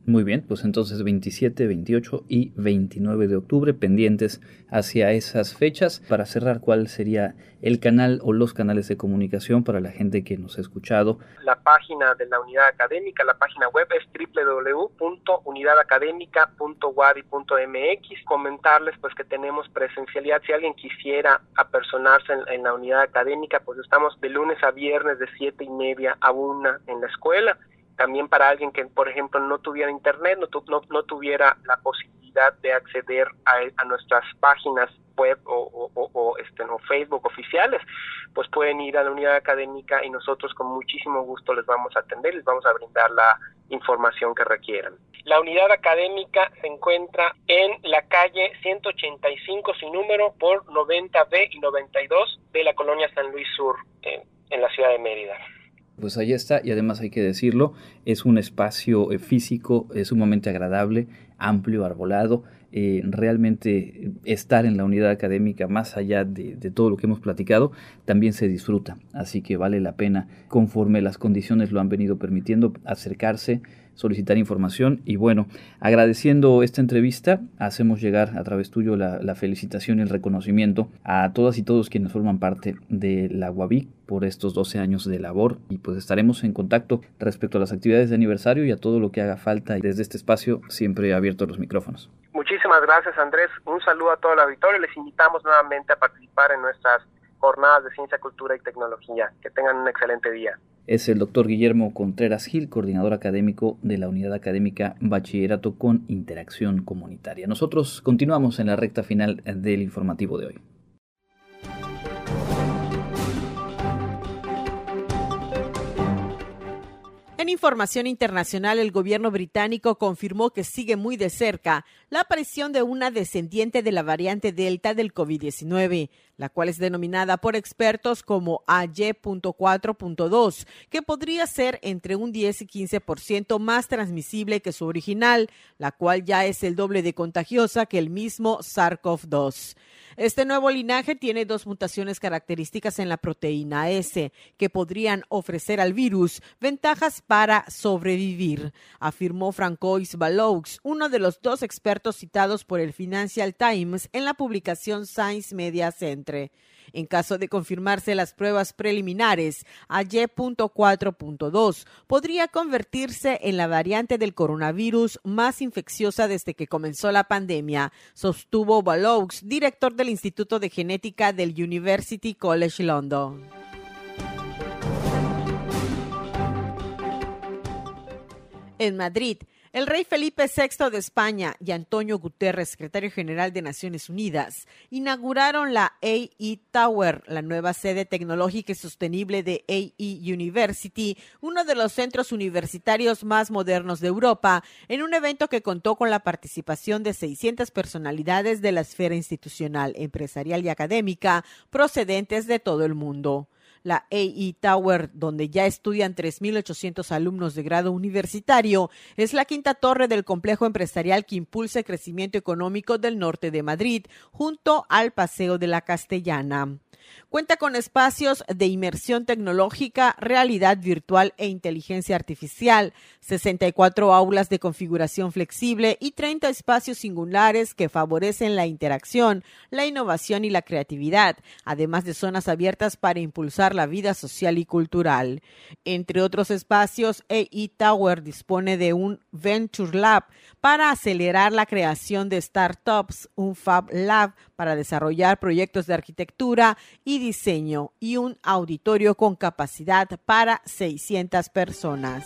Muy bien, pues entonces 27, 28 y 29 de octubre pendientes hacia esas fechas. Para cerrar, ¿cuál sería el canal o los canales de comunicación para la gente que nos ha escuchado? La página de la unidad académica, la página web es www.unidadacadémica.wadi.mx. Comentarles pues que tenemos presencialidad. Si alguien quisiera apersonarse en, la unidad académica, pues estamos de lunes a viernes de siete y media a una en la escuela también para alguien que, por ejemplo, no tuviera internet, no, no, no tuviera la posibilidad de acceder a, nuestras páginas web o, o, este, o Facebook oficiales, pues pueden ir a la unidad académica y nosotros con muchísimo gusto les vamos a atender, les vamos a brindar la información que requieran. La unidad académica se encuentra en la calle 185 sin número por 90B y 92 de la colonia San Luis Sur en la ciudad de Mérida pues ahí está y además hay que decirlo, es un espacio eh, físico sumamente agradable, amplio, arbolado. Eh, realmente estar en la unidad académica, más allá de, todo lo que hemos platicado, también se disfruta. Así que vale la pena, conforme las condiciones lo han venido permitiendo, acercarse, solicitar información. Y bueno, agradeciendo esta entrevista, hacemos llegar a través tuyo la, felicitación y el reconocimiento a todas y todos quienes forman parte de la UABIC por estos 12 años de labor y pues estaremos en contacto respecto a las actividades de aniversario y a todo lo que haga falta y desde este espacio siempre abierto los micrófonos. Muchísimas gracias Andrés, un saludo a todo el auditorio, les invitamos nuevamente a participar en nuestras jornadas de ciencia, cultura y tecnología. Que tengan un excelente día es el doctor Guillermo Contreras Gil, coordinador académico de la Unidad Académica Bachillerato con Interacción Comunitaria. Nosotros continuamos en la recta final del informativo de hoy. En información internacional, el gobierno británico confirmó que sigue muy de cerca la aparición de una descendiente de la variante Delta del COVID-19, la cual es denominada por expertos como AY.4.2, que podría ser entre un 10 y 15% más transmisible que su original, la cual ya es el doble de contagiosa que el mismo SARS-CoV-2. Este nuevo linaje tiene dos mutaciones características en la proteína S que podrían ofrecer al virus ventajas para sobrevivir, afirmó Francois Baloux, uno de los dos expertos citados por el Financial Times en la publicación Science Media Centre. En caso de confirmarse las pruebas preliminares, AY.4.2 podría convertirse en la variante del coronavirus más infecciosa desde que comenzó la pandemia, sostuvo Baloux, director del Instituto de Genética del University College London. En Madrid, el rey Felipe VI de España y Antonio Guterres, secretario general de Naciones Unidas, inauguraron la AE Tower, la nueva sede tecnológica y sostenible de AE University, uno de los centros universitarios más modernos de Europa, en un evento que contó con la participación de 600 personalidades de la esfera institucional, empresarial y académica procedentes de todo el mundo la AE Tower, donde ya estudian 3.800 alumnos de grado universitario, es la quinta torre del complejo empresarial que impulsa el crecimiento económico del norte de Madrid, junto al Paseo de la Castellana. Cuenta con espacios de inmersión tecnológica, realidad virtual e inteligencia artificial, 64 aulas de configuración flexible y 30 espacios singulares que favorecen la interacción, la innovación y la creatividad, además de zonas abiertas para impulsar la vida social y cultural. Entre otros espacios, AI Tower dispone de un Venture Lab para acelerar la creación de startups, un Fab Lab para desarrollar proyectos de arquitectura y diseño y un auditorio con capacidad para 600 personas.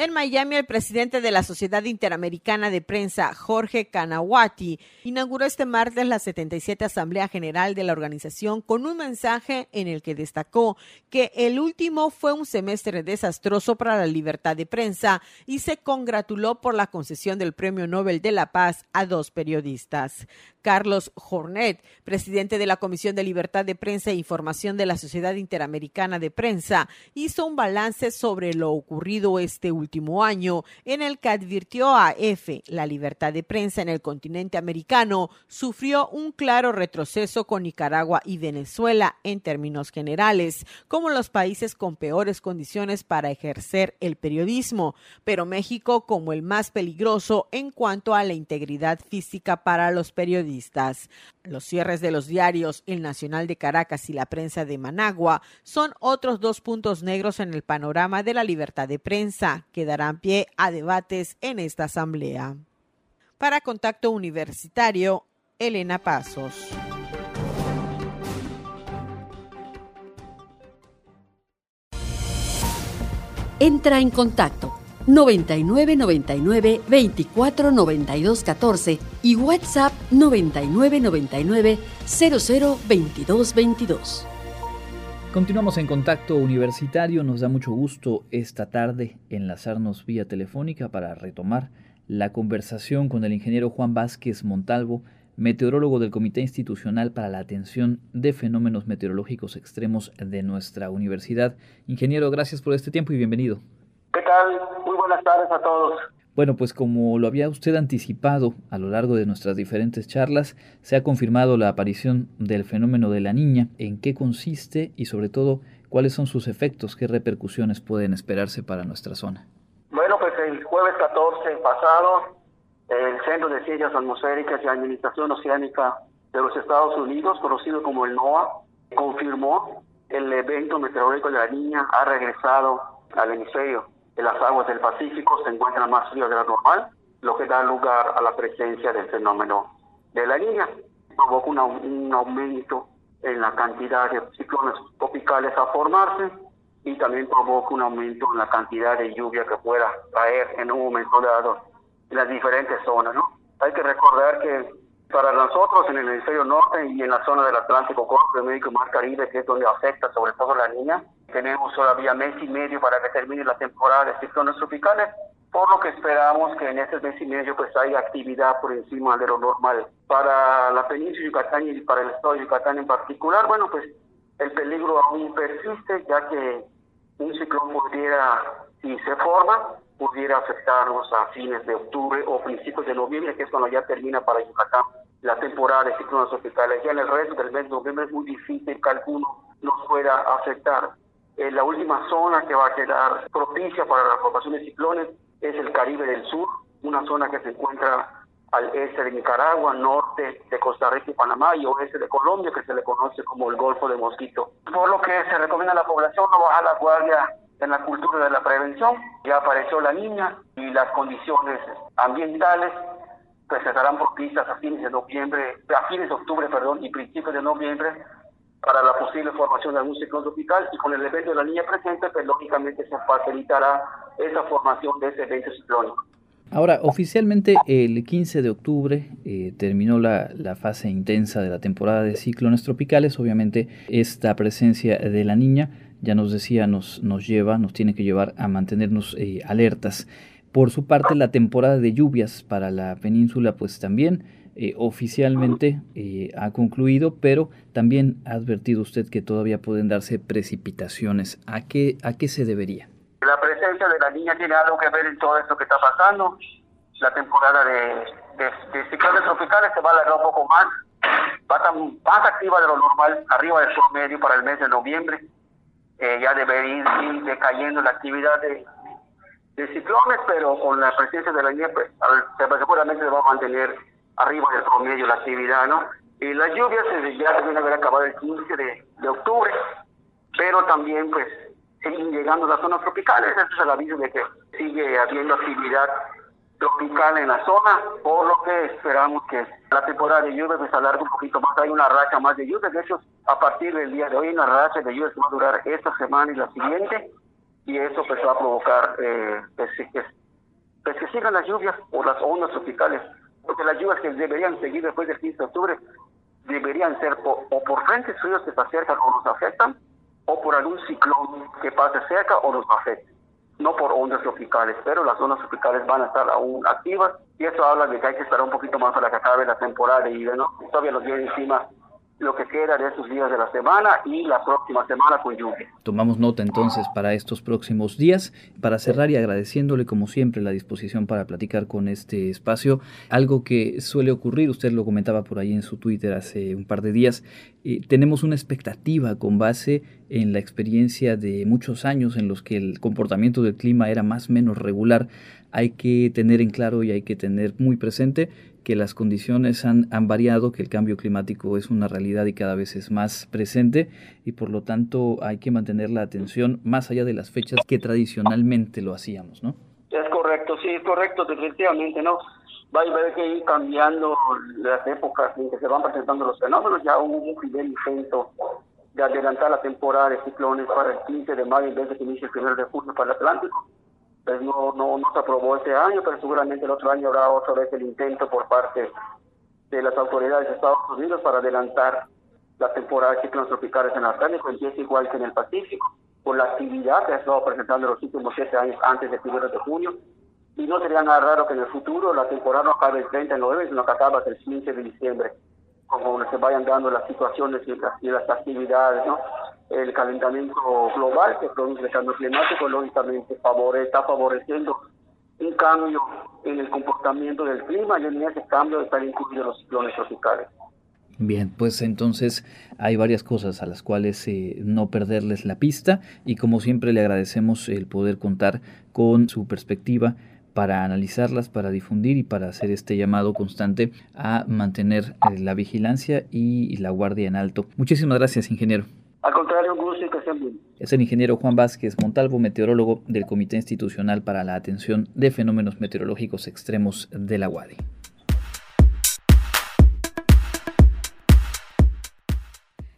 En Miami, el presidente de la Sociedad Interamericana de Prensa, Jorge Kanawati, inauguró este martes la 77 Asamblea General de la organización con un mensaje en el que destacó que el último fue un semestre desastroso para la libertad de prensa y se congratuló por la concesión del Premio Nobel de la Paz a dos periodistas. Carlos Jornet, presidente de la Comisión de Libertad de Prensa e Información de la Sociedad Interamericana de Prensa, hizo un balance sobre lo ocurrido este último año, en el que advirtió a EFE la libertad de prensa en el continente americano sufrió un claro retroceso con Nicaragua y Venezuela en términos generales, como los países con peores condiciones para ejercer el periodismo, pero México como el más peligroso en cuanto a la integridad física para los periodistas. Los cierres de los diarios El Nacional de Caracas y la prensa de Managua son otros dos puntos negros en el panorama de la libertad de prensa que darán pie a debates en esta asamblea. Para Contacto Universitario, Elena Pasos. Entra en contacto 99 99 24 92 14 y WhatsApp 99 99 00 22 22. Continuamos en contacto universitario. Nos da mucho gusto esta tarde enlazarnos vía telefónica para retomar la conversación con el ingeniero Juan Vázquez Montalvo, meteorólogo del Comité Institucional para la Atención de Fenómenos Meteorológicos Extremos de nuestra universidad. Ingeniero, gracias por este tiempo y bienvenido. ¿Qué tal? Muy buenas tardes a todos. Bueno, pues como lo había usted anticipado a lo largo de nuestras diferentes charlas, se ha confirmado la aparición del fenómeno de la niña, en qué consiste y sobre todo cuáles son sus efectos, qué repercusiones pueden esperarse para nuestra zona. Bueno, pues el jueves 14 pasado, el Centro de Ciencias Atmosféricas y Administración Oceánica de los Estados Unidos, conocido como el NOAA, confirmó el evento meteorológico de la niña ha regresado al hemisferio las aguas del Pacífico se encuentran más frías de lo normal, lo que da lugar a la presencia del fenómeno de la niña. Provoca un aumento en la cantidad de ciclones tropicales a formarse y también provoca un aumento en la cantidad de lluvia que pueda caer en un momento dado en las diferentes zonas. ¿no? Hay que recordar que para nosotros en el hemisferio norte y en la zona del Atlántico, Golfo de México y Mar Caribe, que es donde afecta sobre todo la niña, tenemos todavía mes y medio para que termine la temporada de ciclones tropicales, por lo que esperamos que en ese mes y medio pues haya actividad por encima de lo normal. Para la península de Yucatán y para el estado de Yucatán en particular, bueno, pues el peligro aún persiste, ya que un ciclón pudiera, si se forma, pudiera afectarnos a fines de octubre o principios de noviembre, que es cuando ya termina para Yucatán la temporada de ciclones tropicales. Ya en el resto del mes de noviembre es muy difícil que alguno nos pueda afectar. Eh, la última zona que va a quedar propicia para la formación de ciclones es el Caribe del Sur, una zona que se encuentra al este de Nicaragua, norte de Costa Rica y Panamá y oeste de Colombia, que se le conoce como el Golfo de Mosquito. Por lo que se recomienda a la población no bajar la guardia en la cultura de la prevención. Ya apareció la niña y las condiciones ambientales pues estarán propicias a fines de noviembre, a fines de octubre, perdón, y principios de noviembre para la posible formación de algún ciclón tropical y con el evento de la niña presente, pues lógicamente se facilitará esa formación de ese evento ciclónico. Ahora, oficialmente el 15 de octubre eh, terminó la, fase intensa de la temporada de ciclones tropicales. Obviamente esta presencia de la niña, ya nos decía, nos, nos lleva, nos tiene que llevar a mantenernos eh, alertas. Por su parte, la temporada de lluvias para la península, pues también eh, oficialmente ha concluido, pero también ha advertido usted que todavía pueden darse precipitaciones. ¿A qué, a qué se debería? La presencia de la niña tiene algo que ver en todo esto que está pasando. La temporada de, de, ciclones tropicales se va a alargar un poco más. Va a estar más activa de lo normal, arriba del promedio para el mes de noviembre. Eh, ya debería ir decayendo la actividad de, de ciclones, pero con la presencia de la niña, pues, seguramente se va a mantener arriba del promedio la actividad, ¿no? Y las lluvias ya deben haber acabado el 15 de, de octubre, pero también, pues, siguen llegando las zonas tropicales. Este es el aviso de que sigue habiendo actividad tropical en la zona, por lo que esperamos que la temporada de lluvias se alargue un poquito más. Hay una racha más de lluvias. De hecho, a partir del día de hoy, una racha de lluvias va a durar esta semana y la siguiente. Y eso pues va a provocar eh, pues, que, pues, que sigan las lluvias o las ondas tropicales. Porque las lluvias que deberían seguir después del 15 de octubre deberían ser o por frentes fríos que se acercan o nos afectan, o por algún ciclón que pase cerca o nos afecte. No por ondas tropicales, pero las ondas tropicales van a estar aún activas y eso habla de que hay que esperar un poquito más para que acabe la temporada y ¿no? todavía nos viene encima lo que queda de esos días de la semana y la próxima semana con lluvia. Tomamos nota entonces para estos próximos días. Para cerrar y agradeciéndole como siempre la disposición para platicar con este espacio, algo que suele ocurrir, usted lo comentaba por ahí en su Twitter hace un par de días, eh, tenemos una expectativa con base en la experiencia de muchos años en los que el comportamiento del clima era más o menos regular. Hay que tener en claro y hay que tener muy presente que las condiciones han, han, variado, que el cambio climático es una realidad y cada vez es más presente y por lo tanto hay que mantener la atención más allá de las fechas que tradicionalmente lo hacíamos, ¿no? Es correcto, sí, es correcto, definitivamente, ¿no? Va a haber que ir cambiando las épocas en que se van presentando los fenómenos, ya hubo un primer intento de adelantar la temporada de ciclones para el 15 de mayo en vez de que inicie el 1 de junio para el Atlántico pues no, no, no se aprobó este año, pero seguramente el otro año habrá otra vez el intento por parte de las autoridades de Estados Unidos para adelantar la temporada de ciclones tropicales en el Atlántico, empieza igual que en el Pacífico, con la actividad que ha estado presentando los últimos siete años antes del primero de junio. Y no sería nada raro que en el futuro la temporada no acabe el 30 de noviembre, sino que acabe el 15 de diciembre, como se vayan dando las situaciones y las actividades, ¿no? El calentamiento global que produce el cambio climático, lógicamente favore, está favoreciendo un cambio en el comportamiento del clima y en ese cambio están incluidos los ciclones tropicales. Bien, pues entonces hay varias cosas a las cuales eh, no perderles la pista y como siempre le agradecemos el poder contar con su perspectiva para analizarlas, para difundir y para hacer este llamado constante a mantener eh, la vigilancia y la guardia en alto. Muchísimas gracias, ingeniero. Al contrario, un gusto y que estén bien. Es el ingeniero Juan Vázquez Montalvo, meteorólogo del Comité Institucional para la Atención de Fenómenos Meteorológicos Extremos de la UADI.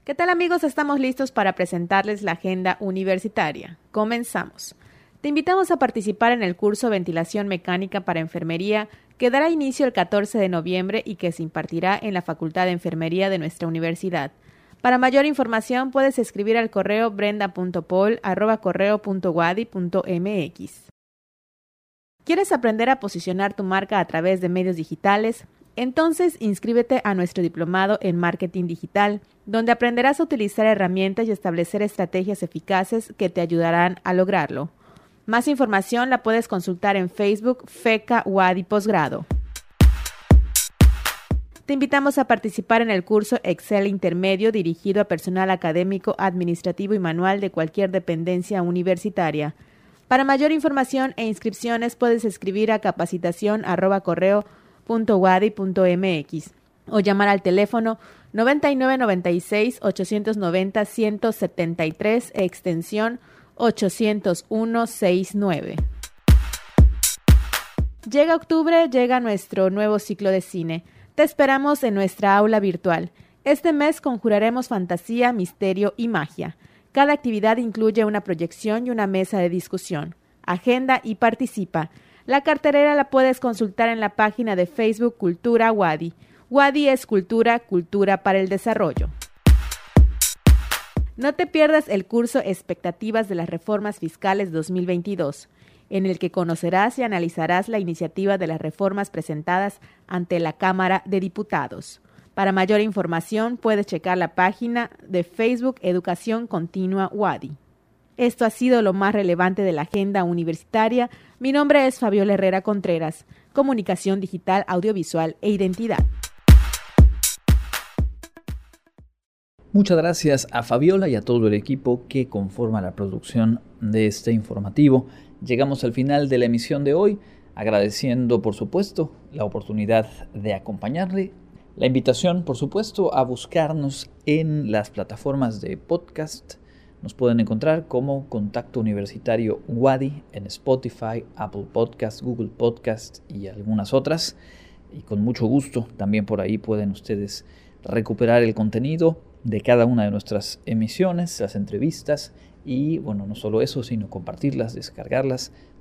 ¿Qué tal amigos? Estamos listos para presentarles la agenda universitaria. Comenzamos. Te invitamos a participar en el curso Ventilación Mecánica para Enfermería que dará inicio el 14 de noviembre y que se impartirá en la Facultad de Enfermería de nuestra universidad. Para mayor información puedes escribir al correo brenda.pol@correo.wadi.mx. ¿Quieres aprender a posicionar tu marca a través de medios digitales? Entonces inscríbete a nuestro diplomado en marketing digital, donde aprenderás a utilizar herramientas y establecer estrategias eficaces que te ayudarán a lograrlo. Más información la puedes consultar en Facebook FECA Wadi Posgrado. Te invitamos a participar en el curso Excel Intermedio dirigido a personal académico, administrativo y manual de cualquier dependencia universitaria. Para mayor información e inscripciones puedes escribir a capacitación o llamar al teléfono 9996 890 173 extensión 80169. Llega octubre, llega nuestro nuevo ciclo de cine. Te esperamos en nuestra aula virtual. Este mes conjuraremos fantasía, misterio y magia. Cada actividad incluye una proyección y una mesa de discusión. Agenda y participa. La carterera la puedes consultar en la página de Facebook Cultura Wadi. Wadi es cultura, cultura para el desarrollo. No te pierdas el curso Expectativas de las Reformas Fiscales 2022, en el que conocerás y analizarás la iniciativa de las reformas presentadas ante la Cámara de Diputados. Para mayor información puedes checar la página de Facebook Educación Continua WADI. Esto ha sido lo más relevante de la agenda universitaria. Mi nombre es Fabiola Herrera Contreras, Comunicación Digital, Audiovisual e Identidad. Muchas gracias a Fabiola y a todo el equipo que conforma la producción de este informativo. Llegamos al final de la emisión de hoy, agradeciendo por supuesto la oportunidad de acompañarle. La invitación, por supuesto, a buscarnos en las plataformas de podcast. Nos pueden encontrar como Contacto Universitario Wadi en Spotify, Apple Podcast, Google Podcast y algunas otras. Y con mucho gusto también por ahí pueden ustedes recuperar el contenido de cada una de nuestras emisiones, las entrevistas y bueno, no solo eso, sino compartirlas, descargarlas.